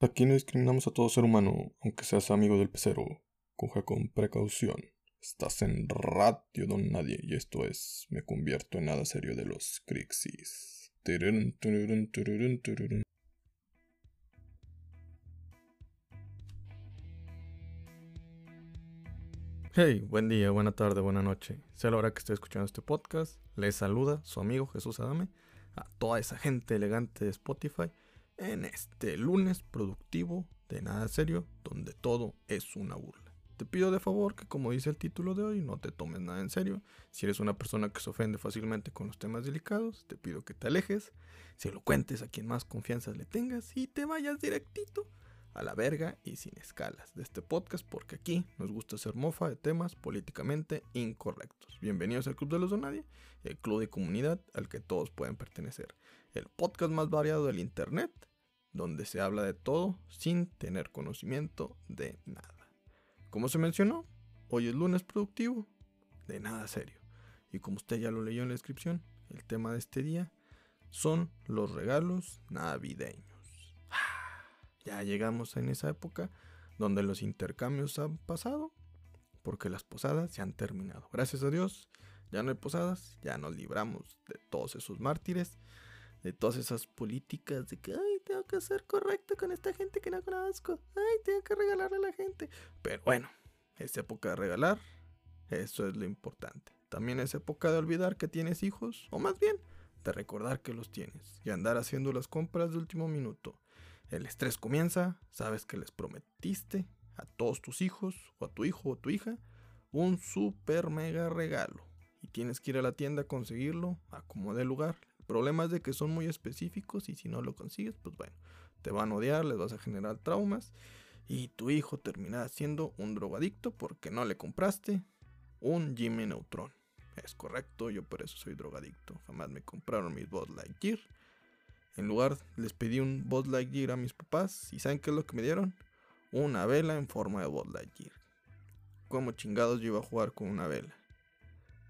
Aquí no discriminamos a todo ser humano, aunque seas amigo del pecero. Coge con precaución. Estás en Radio Don Nadie y esto es Me convierto en nada serio de los Crixis. Hey, buen día, buena tarde, buena noche. Sea la hora que esté escuchando este podcast, les saluda su amigo Jesús Adame, a toda esa gente elegante de Spotify en este lunes productivo de nada serio, donde todo es una burla. Te pido de favor que como dice el título de hoy, no te tomes nada en serio. Si eres una persona que se ofende fácilmente con los temas delicados, te pido que te alejes, se lo cuentes a quien más confianza le tengas y te vayas directito a la verga y sin escalas de este podcast porque aquí nos gusta hacer mofa de temas políticamente incorrectos. Bienvenidos al Club de los Donadie, el club de comunidad al que todos pueden pertenecer. El podcast más variado del internet donde se habla de todo sin tener conocimiento de nada. Como se mencionó, hoy es lunes productivo, de nada serio. Y como usted ya lo leyó en la descripción, el tema de este día son los regalos navideños. Ya llegamos en esa época donde los intercambios han pasado porque las posadas se han terminado. Gracias a Dios, ya no hay posadas, ya nos libramos de todos esos mártires, de todas esas políticas de que, tengo que ser correcto con esta gente que no conozco. Ay, tengo que regalarle a la gente. Pero bueno, es época de regalar. Eso es lo importante. También es época de olvidar que tienes hijos, o más bien, de recordar que los tienes y andar haciendo las compras de último minuto. El estrés comienza, sabes que les prometiste a todos tus hijos, o a tu hijo o tu hija, un super mega regalo. Y tienes que ir a la tienda a conseguirlo, a como lugar, problemas de que son muy específicos y si no lo consigues, pues bueno, te van a odiar, les vas a generar traumas y tu hijo terminará siendo un drogadicto porque no le compraste un Jimmy Neutron. Es correcto, yo por eso soy drogadicto. Jamás me compraron mis Bud Lightyear. En lugar les pedí un Bud Lightyear a mis papás y ¿saben qué es lo que me dieron? Una vela en forma de Bud Lightyear. ¿Cómo chingados yo iba a jugar con una vela?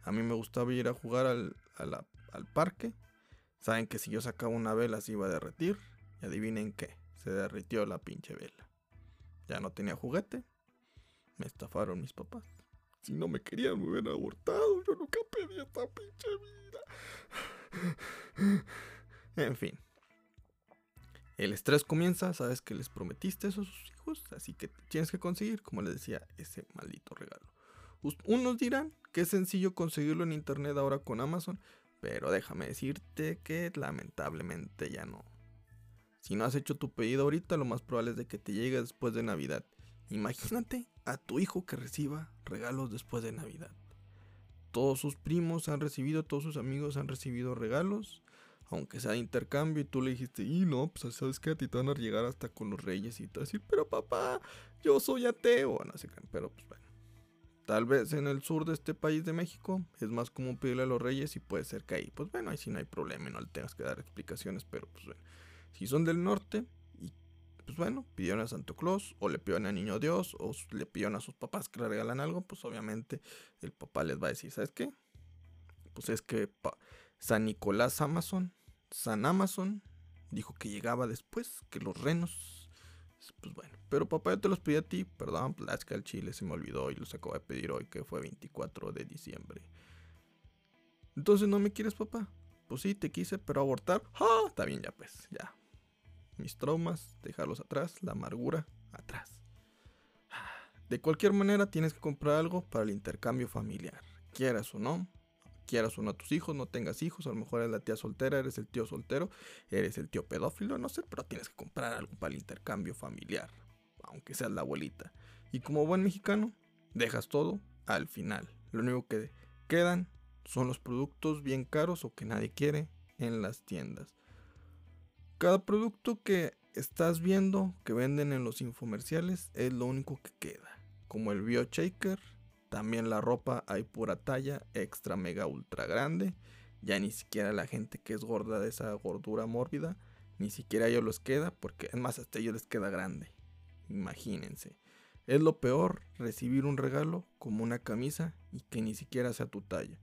A mí me gustaba ir a jugar al, al parque Saben que si yo sacaba una vela se iba a derretir. Y adivinen qué, se derritió la pinche vela. Ya no tenía juguete. Me estafaron mis papás. Si no me querían, me hubieran abortado. Yo nunca pedí esta pinche vida. en fin. El estrés comienza, sabes que les prometiste eso a sus hijos, así que tienes que conseguir, como les decía, ese maldito regalo. Unos dirán que es sencillo conseguirlo en internet ahora con Amazon, pero déjame decirte que lamentablemente ya no. Si no has hecho tu pedido ahorita, lo más probable es de que te llegue después de Navidad. Imagínate a tu hijo que reciba regalos después de Navidad. Todos sus primos han recibido, todos sus amigos han recibido regalos, aunque sea de intercambio, y tú le dijiste, y no, pues sabes que a ti te van a llegar hasta con los reyes y todo decir, pero papá, yo soy ateo, no sé pero pues bueno. Tal vez en el sur de este país de México es más común pedirle a los reyes y puede ser que ahí, pues bueno, ahí sí no hay problema y no le tengas que dar explicaciones, pero pues bueno, si son del norte y pues bueno, pidieron a Santo Claus o le pidieron a Niño Dios o le pidieron a sus papás que le regalan algo, pues obviamente el papá les va a decir, ¿sabes qué? Pues es que San Nicolás Amazon, San Amazon, dijo que llegaba después, que los renos pues bueno. Pero papá, yo te los pedí a ti. Perdón, Plasca el chile se me olvidó y los acabo de pedir hoy, que fue 24 de diciembre. Entonces, ¿no me quieres, papá? Pues sí, te quise, pero abortar. ¡Ah! Está bien, ya pues, ya. Mis traumas, dejarlos atrás, la amargura, atrás. De cualquier manera, tienes que comprar algo para el intercambio familiar. Quieras o no, quieras uno a tus hijos, no tengas hijos, a lo mejor eres la tía soltera, eres el tío soltero, eres el tío pedófilo, no sé, pero tienes que comprar algo para el intercambio familiar, aunque seas la abuelita. Y como buen mexicano, dejas todo al final. Lo único que quedan son los productos bien caros o que nadie quiere en las tiendas. Cada producto que estás viendo que venden en los infomerciales es lo único que queda, como el BioShaker, también la ropa hay pura talla, extra, mega, ultra grande. Ya ni siquiera la gente que es gorda de esa gordura mórbida, ni siquiera ellos les queda, porque es más, hasta ellos les queda grande. Imagínense. Es lo peor recibir un regalo como una camisa y que ni siquiera sea tu talla.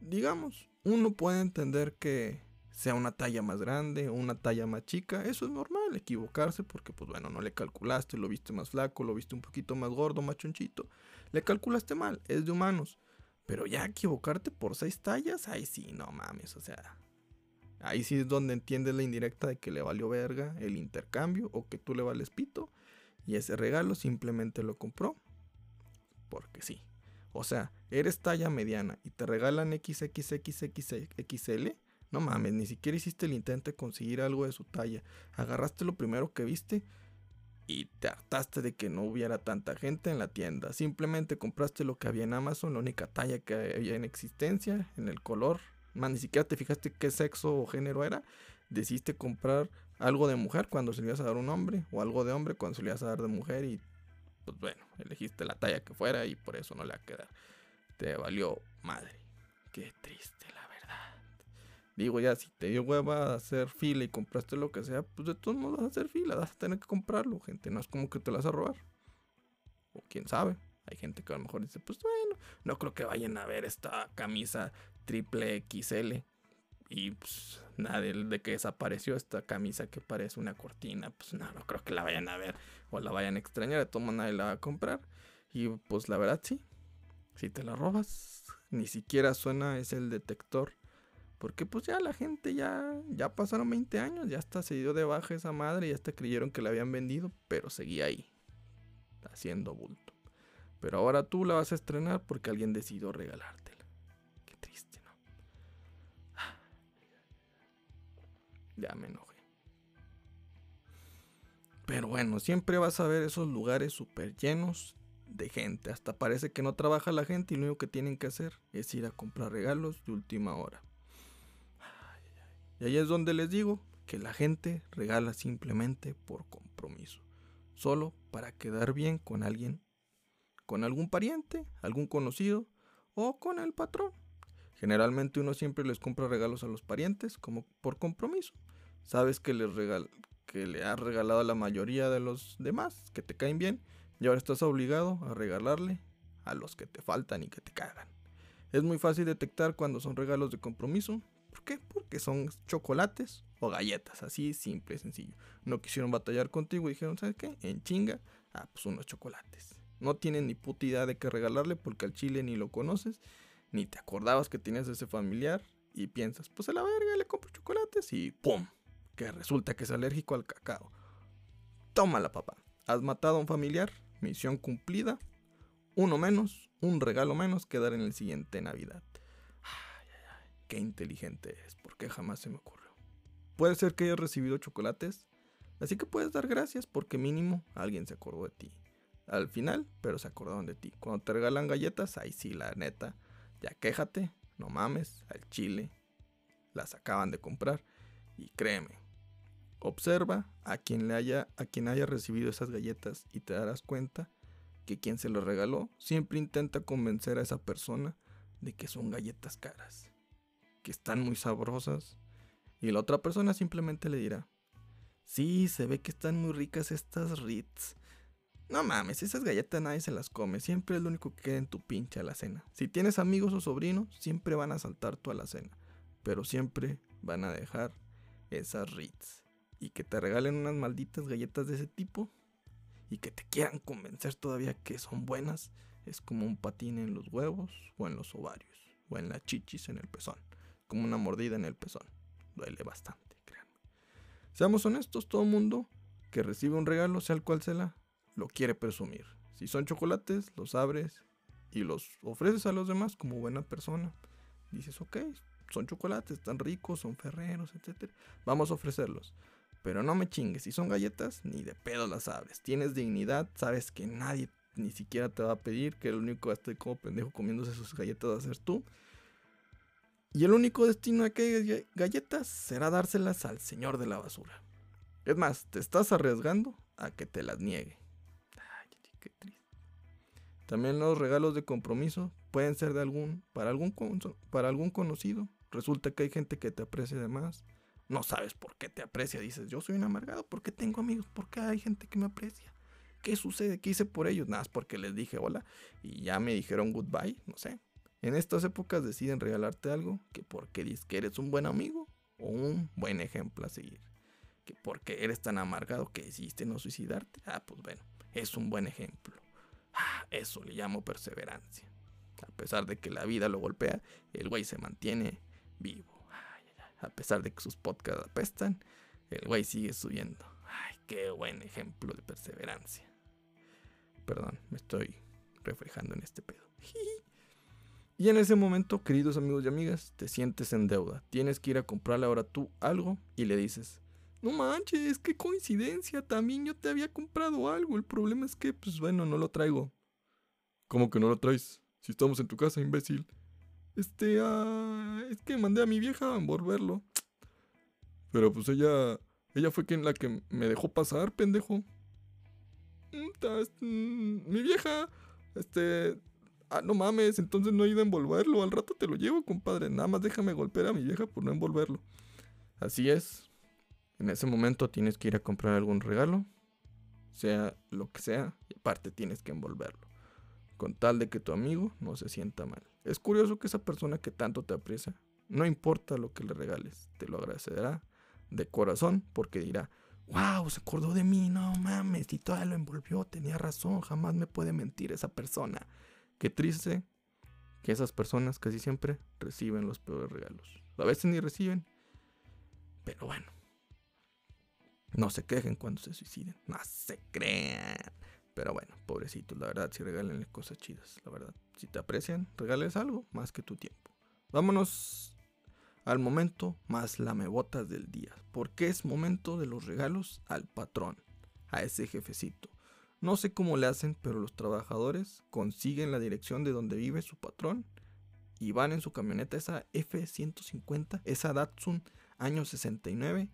Digamos, uno puede entender que sea una talla más grande o una talla más chica, eso es normal, equivocarse porque pues bueno, no le calculaste, lo viste más flaco, lo viste un poquito más gordo, más chonchito, le calculaste mal, es de humanos. Pero ya equivocarte por seis tallas, ahí sí, no mames, o sea, ahí sí es donde entiendes la indirecta de que le valió verga el intercambio o que tú le vales pito y ese regalo simplemente lo compró porque sí. O sea, eres talla mediana y te regalan XXXXXL. No mames, ni siquiera hiciste el intento de conseguir algo de su talla. Agarraste lo primero que viste y te hartaste de que no hubiera tanta gente en la tienda. Simplemente compraste lo que había en Amazon, la única talla que había en existencia, en el color. Más ni siquiera te fijaste qué sexo o género era. Decidiste comprar algo de mujer cuando se le ibas a dar un hombre, o algo de hombre cuando se le ibas a dar de mujer, y pues bueno, elegiste la talla que fuera y por eso no le va a quedar. Te valió madre. Qué triste, la. Digo, ya, si te dio hueva a hacer fila y compraste lo que sea, pues de todos modos vas a hacer fila, vas a tener que comprarlo, gente. No es como que te lo vas a robar. O quién sabe. Hay gente que a lo mejor dice, pues bueno, no creo que vayan a ver esta camisa triple XL. Y pues nada, de, que desapareció esta camisa que parece una cortina, pues no, no creo que la vayan a ver o la vayan a extrañar, de todo nadie la va a comprar. Y pues la verdad sí, si te la robas, ni siquiera suena es el detector. Porque pues ya la gente ya, ya pasaron 20 años, ya hasta se dio de baja esa madre y hasta creyeron que la habían vendido, pero seguía ahí, haciendo bulto. Pero ahora tú la vas a estrenar porque alguien decidió regalártela. Qué triste, ¿no? Ya me enojé. Pero bueno, siempre vas a ver esos lugares súper llenos de gente. Hasta parece que no trabaja la gente y lo único que tienen que hacer es ir a comprar regalos de última hora. Y ahí es donde les digo que la gente regala simplemente por compromiso. Solo para quedar bien con alguien, con algún pariente, algún conocido o con el patrón. Generalmente uno siempre les compra regalos a los parientes como por compromiso. Sabes que les regal que le has regalado a la mayoría de los demás que te caen bien y ahora estás obligado a regalarle a los que te faltan y que te cagan. Es muy fácil detectar cuando son regalos de compromiso. ¿Por qué? Porque son chocolates o galletas, así simple sencillo. No quisieron batallar contigo y dijeron, ¿sabes qué? En chinga, ah, pues unos chocolates. No tienen ni puta idea de qué regalarle porque al chile ni lo conoces, ni te acordabas que tenías ese familiar y piensas, pues a la verga le compro chocolates y ¡pum! Que resulta que es alérgico al cacao. Tómala, papá. Has matado a un familiar Misión cumplida. Uno menos, un regalo menos que dar en el siguiente Navidad. Qué inteligente es, porque jamás se me ocurrió. Puede ser que hayas recibido chocolates, así que puedes dar gracias porque mínimo alguien se acordó de ti. Al final, pero se acordaron de ti. Cuando te regalan galletas, ahí sí, la neta, ya quéjate, no mames, al chile, las acaban de comprar y créeme, Observa a quien, le haya, a quien haya recibido esas galletas y te darás cuenta que quien se lo regaló siempre intenta convencer a esa persona de que son galletas caras, que están muy sabrosas, y la otra persona simplemente le dirá, sí, se ve que están muy ricas estas Ritz. No mames, esas galletas nadie se las come, siempre es lo único que queda en tu pinche alacena. Si tienes amigos o sobrinos, siempre van a saltar tu alacena, pero siempre van a dejar esas Ritz y que te regalen unas malditas galletas de ese tipo y que te quieran convencer todavía que son buenas, es como un patín en los huevos o en los ovarios o en la chichis en el pezón, como una mordida en el pezón. Duele bastante, créanme. Seamos honestos, todo mundo que recibe un regalo, sea el cual sea, lo quiere presumir. Si son chocolates, los abres y los ofreces a los demás como buena persona. Dices, ok, son chocolates, están ricos, son ferreros, etc. Vamos a ofrecerlos. Pero no me chingues, si son galletas, ni de pedo las abres. Tienes dignidad, sabes que nadie ni siquiera te va a pedir, que el único que esté como pendejo comiéndose sus galletas va a ser tú. Y el único destino de aquellas galletas será dárselas al señor de la basura. Es más, te estás arriesgando a que te las niegue. Ay, qué triste. También los regalos de compromiso pueden ser de algún para algún para algún conocido. Resulta que hay gente que te aprecia de más no sabes por qué te aprecia. Dices, yo soy un amargado, ¿por qué tengo amigos? ¿Por qué hay gente que me aprecia? ¿Qué sucede? ¿Qué hice por ellos? Nada, es porque les dije hola y ya me dijeron goodbye, no sé. En estas épocas deciden regalarte algo que porque dices que eres un buen amigo o un buen ejemplo a seguir. Que porque eres tan amargado que decidiste no suicidarte, ah, pues bueno, es un buen ejemplo. Ah, eso le llamo perseverancia. A pesar de que la vida lo golpea, el güey se mantiene vivo. a pesar de que sus podcasts apestan, el güey sigue subiendo. Ay, qué buen ejemplo de perseverancia. Perdón, me estoy reflejando en este pedo. Y en ese momento, queridos amigos y amigas, te sientes en deuda. Tienes que ir a comprarle ahora tú algo y le dices, no manches, qué coincidencia, también yo te había comprado algo. El problema es que, pues bueno, no lo traigo. ¿Cómo que no lo traes? Si estamos en tu casa, imbécil. Este, ah, es que mandé a mi vieja a envolverlo. Pero pues ella, ella fue quien la que me dejó pasar, pendejo. Mm, mm, mi vieja, este, Ah, no mames, entonces no he ido a envolverlo. Al rato te lo llevo, compadre. Nada más déjame golpear a mi vieja por no envolverlo. Así es. En ese momento tienes que ir a comprar algún regalo. Sea lo que sea. Y aparte tienes que envolverlo. Con tal de que tu amigo no se sienta mal. Es curioso que esa persona que tanto te aprecia, no importa lo que le regales, te lo agradecerá de corazón porque dirá, wow, se acordó de mí, no mames, y todavía lo envolvió, tenía razón, jamás me puede mentir esa persona. Qué triste que esas personas casi siempre reciben los peores regalos. A veces ni reciben. Pero bueno. No se quejen cuando se suiciden. No se crean. Pero bueno, pobrecitos, la verdad, si regálenle cosas chidas, la verdad. Si te aprecian, regales algo más que tu tiempo. Vámonos al momento más lamebotas del día. Porque es momento de los regalos al patrón, a ese jefecito, no sé cómo le hacen, pero los trabajadores consiguen la dirección de donde vive su patrón y van en su camioneta, esa F-150, esa Datsun año 69,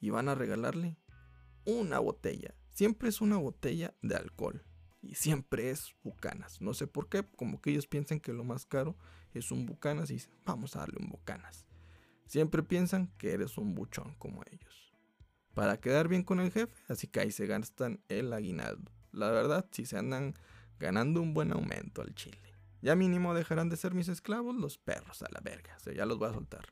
y van a regalarle una botella. Siempre es una botella de alcohol. Y siempre es bucanas. No sé por qué, como que ellos piensan que lo más caro es un bucanas y dicen, vamos a darle un bucanas. Siempre piensan que eres un buchón como ellos. Para quedar bien con el jefe, así que ahí se gastan el aguinaldo. La verdad, si se andan ganando un buen aumento al chile. Ya mínimo dejarán de ser mis esclavos los perros a la verga. O sea, ya los voy a soltar.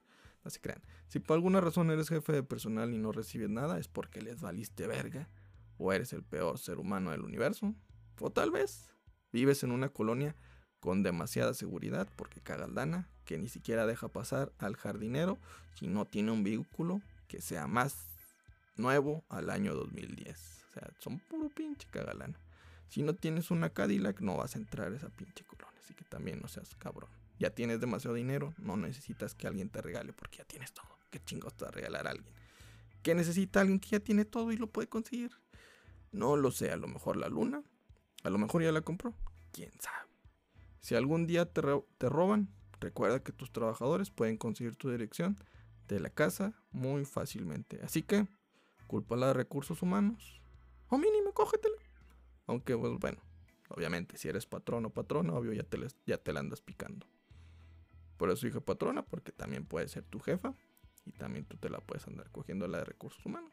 No se crean. Si por alguna razón eres jefe de personal y no recibes nada, es porque les valiste verga. O eres el peor ser humano del universo. O tal vez vives en una colonia con demasiada seguridad porque cagas lana que ni siquiera deja pasar al jardinero si no tiene un vehículo que sea más nuevo al año 2010 son puro pinche cagalán. Si no tienes una Cadillac, no vas a entrar a esa pinche colonia. Así que también no seas cabrón. Ya tienes demasiado dinero, no necesitas que alguien te regale porque ya tienes todo. ¿Qué chingados te va a regalar a alguien? ¿Qué necesita alguien que ya tiene todo y lo puede conseguir? No lo sé, a lo mejor la luna. A lo mejor ya la compró. ¿Quién sabe? Si algún día te, te roban, recuerda que tus trabajadores pueden conseguir tu dirección de la casa muy fácilmente. Así que, culpa a recursos humanos, o mínimo, cógetela. Aunque, pues, bueno, obviamente, si eres patrón o patrona, obvio, ya te, ya te la andas picando. Por eso dije patrona, porque también puede ser tu jefa. Y también tú te la puedes andar cogiendo la de recursos humanos.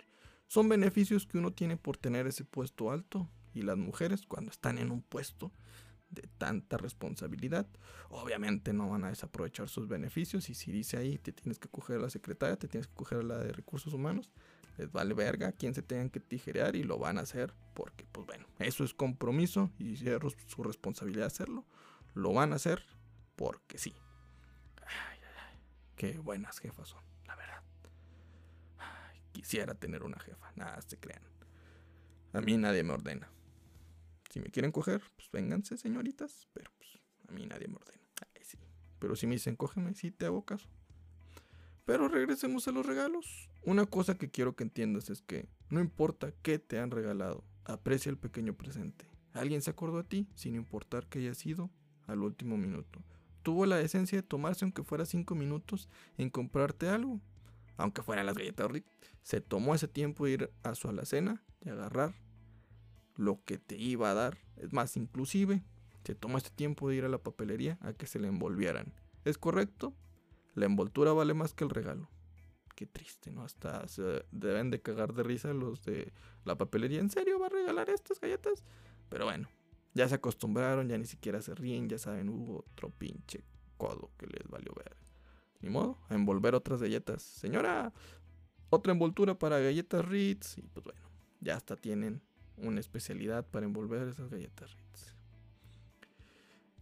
Son beneficios que uno tiene por tener ese puesto alto. Y las mujeres, cuando están en un puesto de tanta responsabilidad, obviamente no van a desaprovechar sus beneficios. Y si dice ahí, te tienes que coger a la secretaria, te tienes que coger a la de recursos humanos, les vale verga quien se tengan que tijerear y lo van a hacer porque, pues bueno, eso es compromiso y es su responsabilidad hacerlo. Lo van a hacer porque sí. Ay, ay, ay. Qué buenas jefas son, la verdad. quisiera tener una jefa, nada se crean. A mí nadie me ordena. Si me quieren coger, pues vénganse, señoritas, pero pues a mí nadie me ordena. Ay, sí. Pero si me dicen cógeme, sí te hago caso. Pero regresemos a los regalos. Una cosa que quiero que entiendas es que no importa qué te han regalado, aprecia el pequeño presente. Alguien se acordó de ti sin importar que haya sido al último minuto. Tuvo la esencia de tomarse aunque fuera cinco minutos en comprarte algo. Aunque fueran las galletas Rick, se tomó ese tiempo de ir a su alacena y agarrar lo que te iba a dar. Es más, inclusive, se tomó este tiempo de ir a la papelería a que se le envolvieran. ¿Es correcto? La envoltura vale más que el regalo. Qué triste, ¿no? Hasta deben de cagar de risa los de la papelería. ¿En serio va a regalar estas galletas? Pero bueno, ya se acostumbraron, ya ni siquiera se ríen, ya saben, hubo otro pinche codo que les valió ver. ni modo, a envolver otras galletas. Señora, otra envoltura para galletas Ritz. Y pues bueno, ya hasta tienen una especialidad para envolver esas galletas Ritz.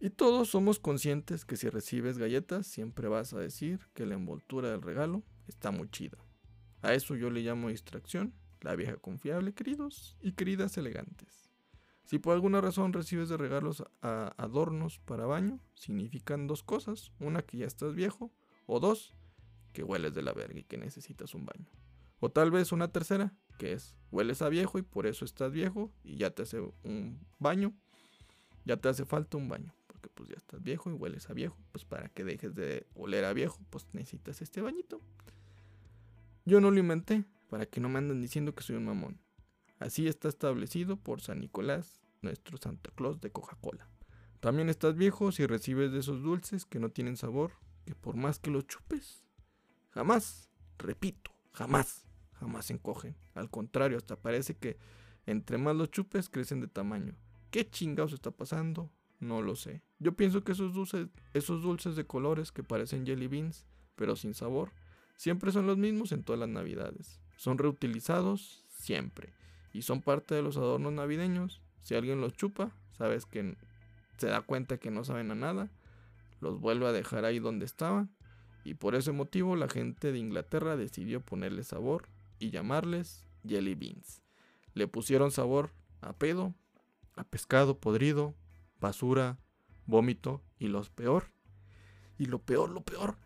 Y todos somos conscientes que si recibes galletas, siempre vas a decir que la envoltura del regalo está muy chida. A eso yo le llamo distracción, la vieja confiable, queridos y queridas elegantes. Si por alguna razón recibes de regalos a adornos para baño, significan dos cosas. Una, que ya estás viejo, o dos, que hueles de la verga y que necesitas un baño. O tal vez una tercera, que es, hueles a viejo y por eso estás viejo y ya te hace un baño, ya te hace falta un baño pues ya estás viejo y hueles a viejo, pues para que dejes de oler a viejo, pues necesitas este bañito. Yo no lo inventé, para que no me anden diciendo que soy un mamón. Así está establecido por San Nicolás, nuestro Santa Claus de Coca-Cola. También estás viejo si recibes de esos dulces que no tienen sabor, que por más que los chupes, jamás, repito, jamás, jamás se encogen. Al contrario, hasta parece que entre más los chupes crecen de tamaño. ¿Qué chingados está pasando? No lo sé. Yo pienso que esos dulces, esos dulces de colores que parecen jelly beans, pero sin sabor, siempre son los mismos en todas las navidades. Son reutilizados siempre. Y son parte de los adornos navideños. Si alguien los chupa, sabes que se da cuenta que no saben a nada. Los vuelve a dejar ahí donde estaban. Y por ese motivo la gente de Inglaterra decidió ponerle sabor y llamarles jelly beans. Le pusieron sabor a pedo, a pescado podrido, basura, vómito y lo peor. Y lo peor, lo peor,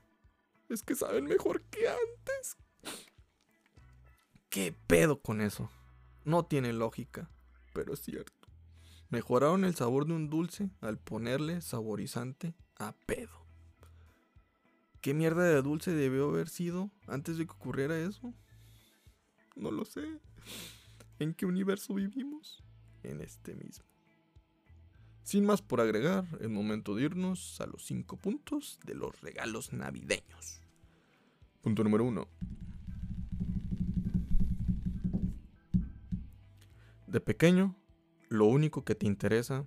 es que saben mejor que antes. ¿Qué pedo con eso? No tiene lógica, pero es cierto. Mejoraron el sabor de un dulce al ponerle saborizante a pedo. ¿Qué mierda de dulce debió haber sido antes de que ocurriera eso? No lo sé. ¿En qué universo vivimos? En este mismo. Sin más por agregar, es momento de irnos a los 5 puntos de los regalos navideños. Punto número 1. De pequeño, lo único que te interesa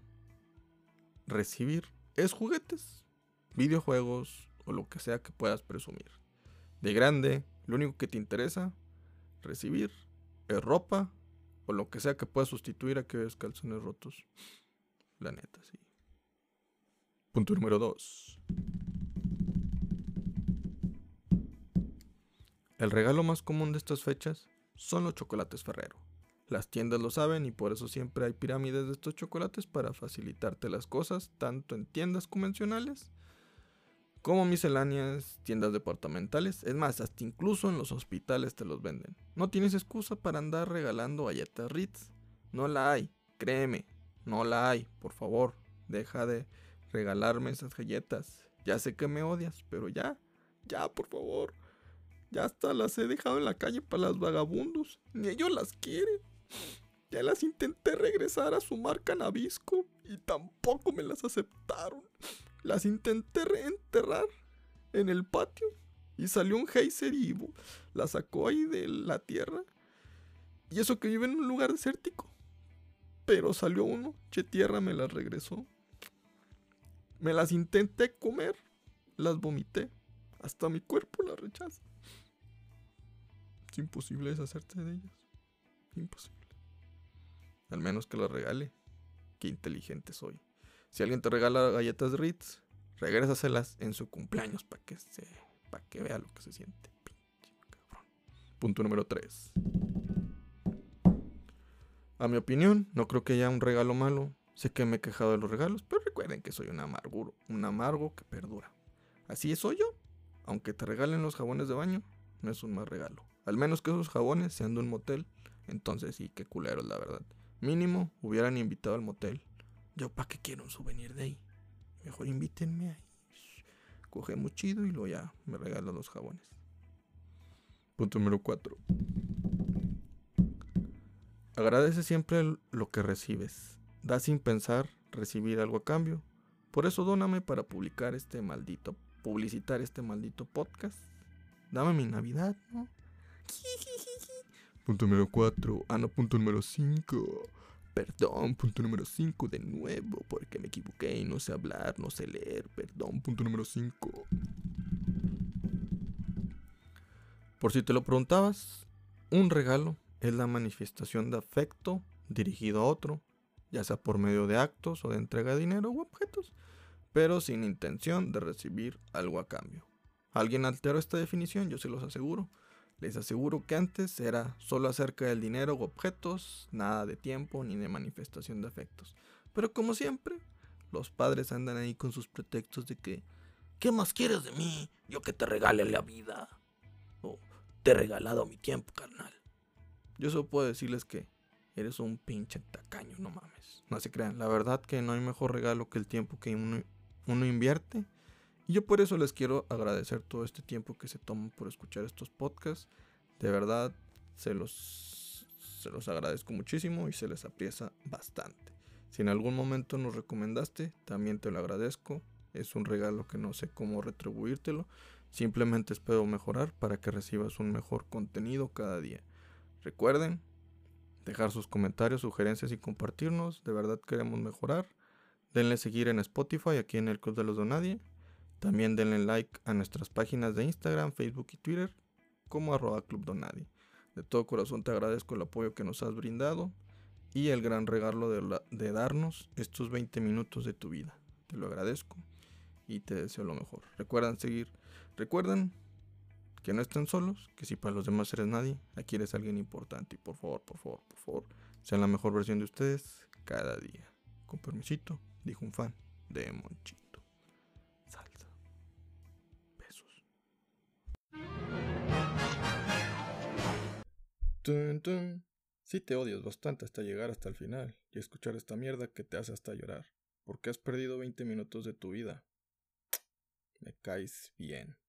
recibir es juguetes, videojuegos o lo que sea que puedas presumir. De grande, lo único que te interesa recibir es ropa o lo que sea que puedas sustituir a aquellos calzones rotos. La neta, sí. Punto número 2. El regalo más común de estas fechas son los chocolates Ferrero. Las tiendas lo saben y por eso siempre hay pirámides de estos chocolates para facilitarte las cosas, tanto en tiendas convencionales como misceláneas, tiendas departamentales, es más, hasta incluso en los hospitales te los venden. No tienes excusa para andar regalando galletas Ritz. No la hay, créeme, no la hay, por favor. Deja de regalarme esas galletas. Ya sé que me odias, pero ya, ya, por favor. Ya hasta las he dejado en la calle para los vagabundos. Ni ellos las quieren. Ya las intenté regresar a su marca Nabisco y tampoco me las aceptaron. Las intenté reenterrar en el patio y salió un geyser y la sacó ahí de la tierra. Y eso que vive en un lugar desértico. Pero salió uno, che tierra me las regresó. Me las intenté comer, las vomité. Hasta mi cuerpo las rechaza. Es imposible deshacerte de ellas. Imposible. Al menos que las regale. Qué inteligente soy. Si alguien te regala galletas Ritz, regrésaselas en su cumpleaños para que se para que vea lo que se siente. Pinche cabrón. Punto número 3. A mi opinión, no creo que haya un regalo malo. Sé que me he quejado de los regalos, pero recuerden que soy un amarguro, un amargo que perdura. Así soy yo. Aunque te regalen los jabones de baño, no es un mal regalo. Al menos que esos jabones sean de un motel. Entonces sí, qué culeros, la verdad. Mínimo, hubieran invitado al motel. Yo, ¿para qué quiero un souvenir de ahí? Mejor invítenme ahí. Cogemos chido y luego ya me regalan los jabones. Punto número 4. Agradece siempre lo que recibes. Da sin pensar recibir algo a cambio. Por eso dóname para publicar este maldito, publicitar este maldito podcast. Dame mi Navidad, ¿no? punto número 4. Ah, no, punto número 5. Perdón, punto número 5 de nuevo, porque me equivoqué y no sé hablar, no sé leer. Perdón, punto número 5. Por si te lo preguntabas, un regalo es la manifestación de afecto dirigido a otro, ya sea por medio de actos o de entrega de dinero u objetos, pero sin intención de recibir algo a cambio. Alguien alteró esta definición, yo se los aseguro. Les aseguro que antes era solo acerca del dinero u objetos, nada de tiempo ni de manifestación de afectos. Pero como siempre, los padres andan ahí con sus pretextos de que, ¿qué más quieres de mí? Yo que te regale la vida. O te he regalado mi tiempo, carnal. Yo solo puedo decirles que eres un pinche tacaño, no mames. No se crean, la verdad que no hay mejor regalo que el tiempo que uno, invierte y yo por eso les quiero agradecer todo este tiempo que se toman por escuchar estos podcasts. De verdad, se los, se los agradezco muchísimo y se les apriesa bastante. Si en algún momento nos recomendaste, también te lo agradezco. Es un regalo que no sé cómo retribuírtelo. Simplemente espero mejorar para que recibas un mejor contenido cada día. Recuerden dejar sus comentarios, sugerencias y compartirnos. De verdad queremos mejorar. Denle seguir en Spotify, aquí en el Club de los Donadie. También denle like a nuestras páginas de Instagram, Facebook y Twitter como arroba Club Donadi. De todo corazón te agradezco el apoyo que nos has brindado y el gran regalo de, de darnos estos 20 minutos de tu vida. Te lo agradezco y te deseo lo mejor. Recuerden seguir, recuerden que no estén solos, que si para los demás eres nadie, aquí eres alguien importante y por favor, por favor, por favor, sean la mejor versión de ustedes cada día. Con permisito, dijo un fan de Monchi. Tun, Sí te odias bastante hasta llegar hasta el final y escuchar esta mierda que te hace hasta llorar, porque has perdido 20 minutos de tu vida. Me caes bien.